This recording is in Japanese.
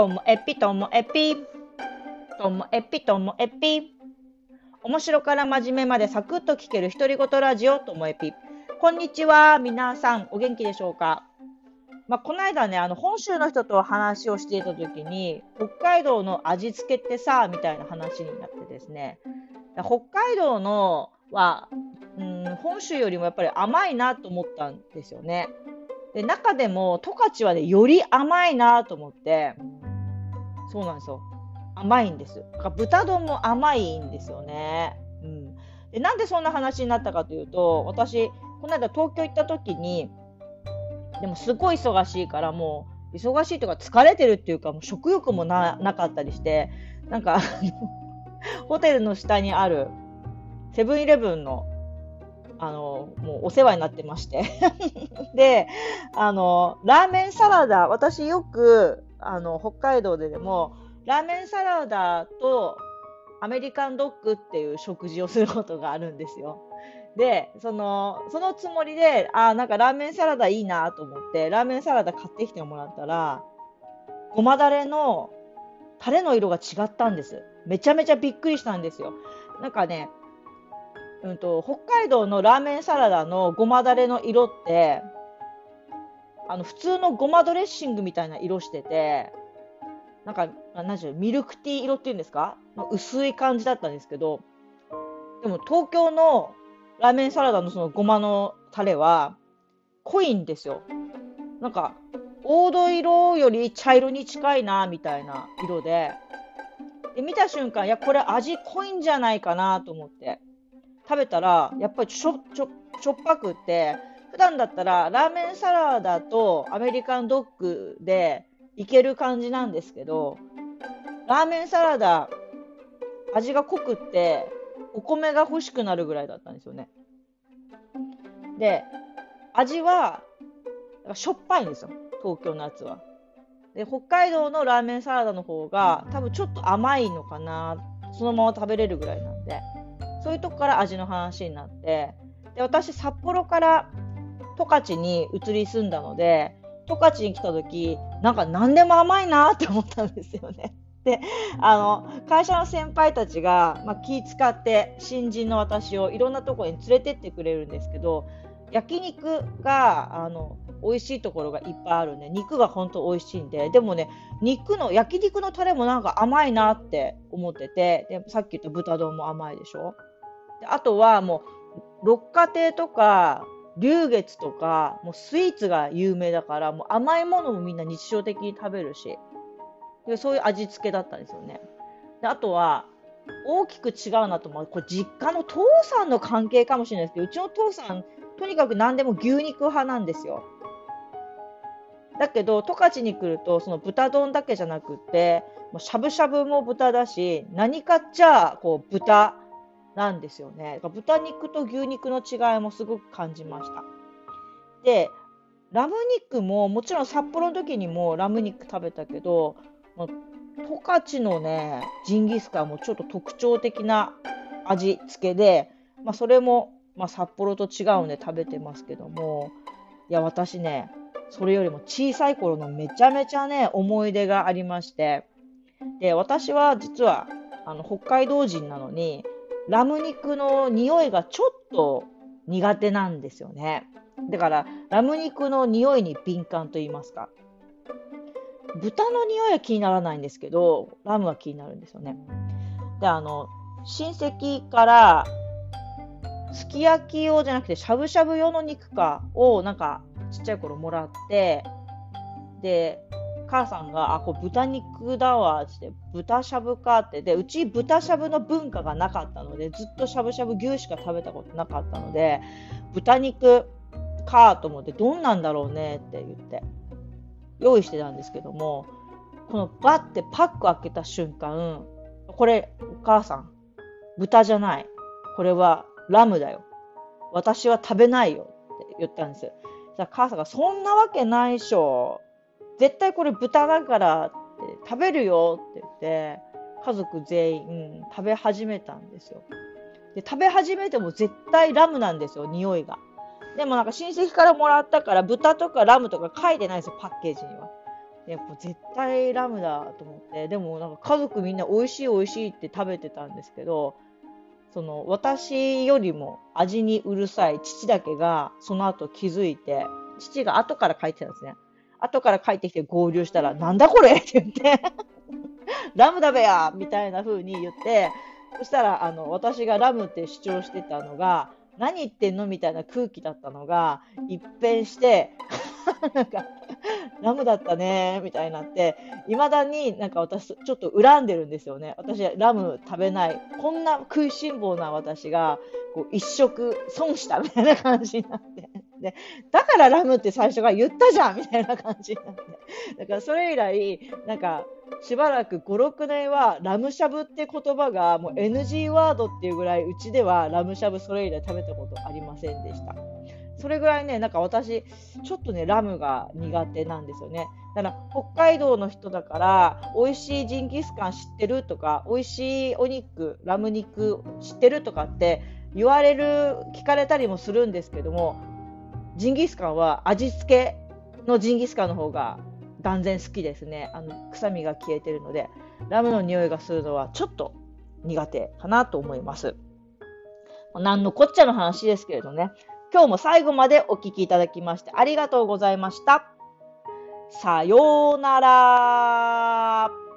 ともえぴともえぴ。ともえぴともえぴ。面白から真面目までサクッと聞ける独り言ラジオともえぴ。こんにちは。皆さん、お元気でしょうか？まあ、この間ね、あの、本州の人と話をしていた時に、北海道の味付けってさ、みたいな話になってですね、北海道のは、うん、本州よりもやっぱり甘いなと思ったんですよね。で、中でも十勝はね、より甘いなと思って、そうなんですよ。甘いんです。豚丼も甘いんですよね。うん。で、なんでそんな話になったかというと、私、この間東京行った時に、でもすごい忙しいからもう、忙しいとか疲れてるっていうか、もう食欲もなかったりして、なんかホテルの下にあるセブンイレブンのあの、もうお世話になってまして で、あの、ラーメンサラダ、私よく、あの、北海道ででも、ラーメンサラダとアメリカンドッグっていう食事をすることがあるんですよ。で、その、そのつもりで、あ、なんかラーメンサラダいいなと思って、ラーメンサラダ買ってきてもらったら、ごまだれのタレの色が違ったんです。めちゃめちゃびっくりしたんですよ。なんかね、うんと、北海道のラーメンサラダのごまだれの色って、あの、普通のごまドレッシングみたいな色してて、なんか、何でしょう、ミルクティー色っていうんですか？薄い感じだったんですけど、でも東京のラーメンサラダのそのごまのタレは濃いんですよ。なんか、黄土色より茶色に近いな、みたいな色で、で、見た瞬間、いや、これ味濃いんじゃないかなと思って。食べたら、やっぱりちょ、ちょ、しょっぱくって、普段だったらラーメンサラダとアメリカンドッグでいける感じなんですけど、ラーメンサラダ、味が濃くって、お米が欲しくなるぐらいだったんですよね。で、味は、しょっぱいんですよ。東京のやつは。で、北海道のラーメンサラダの方が、多分ちょっと甘いのかな。そのまま食べれるぐらいなんで。そういうとこから味の話になって、で、私、札幌から十勝に移り住んだので、十勝に来た時、なんか何でも甘いなって思ったんですよね。で、あの、会社の先輩たちが、まあ、気使って新人の私をいろんなところに連れてってくれるんですけど、焼肉が、あの、美味しいところがいっぱいあるんで、肉が本当美味しいんで、でもね、肉の、焼肉のタレもなんか甘いなって思ってて、でさっき言った豚丼も甘いでしょであとはもう、六花亭とか、龍月とか、もうスイーツが有名だから、もう甘いものもみんな日常的に食べるし、でそういう味付けだったんですよね。であとは、大きく違うなと思う。これ実家の父さんの関係かもしれないですけど、うちの父さん、とにかく何でも牛肉派なんですよ。だけど、十勝に来ると、その豚丼だけじゃなくて、もうしゃぶしゃぶも豚だし、何かっちゃ、こう、豚なんですよね。豚肉と牛肉の違いもすごく感じました。で、ラム肉も、もちろん札幌の時にもラム肉食べたけど、十勝のね、ジンギスカンもちょっと特徴的な味付けで、まあ、それも、まあ、札幌と違うんで食べてますけども、いや、私ね、それよりも小さい頃のめちゃめちゃね、思い出がありまして、で、私は実は、あの、北海道人なのに、ラム肉の匂いがちょっと苦手なんですよね。だから、ラム肉の匂いに敏感と言いますか。豚の匂いは気にならないんですけど、ラムは気になるんですよね。で、あの、親戚から、すき焼き用じゃなくて、しゃぶしゃぶ用の肉かを、なんか、ちっちゃい頃もらって、で、母さんが、あ、これ豚肉だわ、つって、豚しゃぶかって。で、うち豚しゃぶの文化がなかったので、ずっとしゃぶしゃぶ牛しか食べたことなかったので、豚肉かと思って、どんなんだろうねって言って。用意してたんですけども、このバッてパック開けた瞬間、これ、お母さん、豚じゃない。これはラムだよ。私は食べないよって言ったんです。じゃ母さんが、そんなわけないっしょ。絶対これ豚だからって食べるよって言って、家族全員食べ始めたんですよ。で、食べ始めても絶対ラムなんですよ、匂いが。でもなんか親戚からもらったから豚とかラムとか書いてないですよ、パッケージには。やっぱ絶対ラムだと思って、でもなんか家族みんな美味しい美味しいって食べてたんですけど、その私よりも味にうるさい父だけがその後気づいて、父が後から帰ってたんですね。後から帰ってきて合流したら、なんだこれ？って言ってラムだべやみたいな風に言って、そしたら、あの、私がラムって主張してたのが、何言ってんの？みたいな空気だったのが、一変して、なんか、ラムだったね、みたいになって、いまだになんか私、ちょっと恨んでるんですよね。私、ラム食べない。こんな食いしん坊な私が、こう、一食損したみたいな感じになって。で、だからラムって最初から言ったじゃんみたいな感じになって。だからそれ以来、なんか、しばらく5、6年はラムしゃぶって言葉がもう NG ワードっていうぐらい、うちではラムしゃぶそれ以来食べたことありませんでした。それぐらいね、なんか私、ちょっとね、ラムが苦手なんですよね。だから、北海道の人だから、美味しいジンギスカン知ってるとか、美味しいお肉、ラム肉知ってるとかって言われる、聞かれたりもするんですけども、ジンギスカンは味付けのジンギスカンの方が断然好きですね。あの臭みが消えてるので、ラムの匂いがするのはちょっと苦手かなと思います。何のこっちゃの話ですけれどね。今日も最後までお聴きいただきましてありがとうございました。さようなら。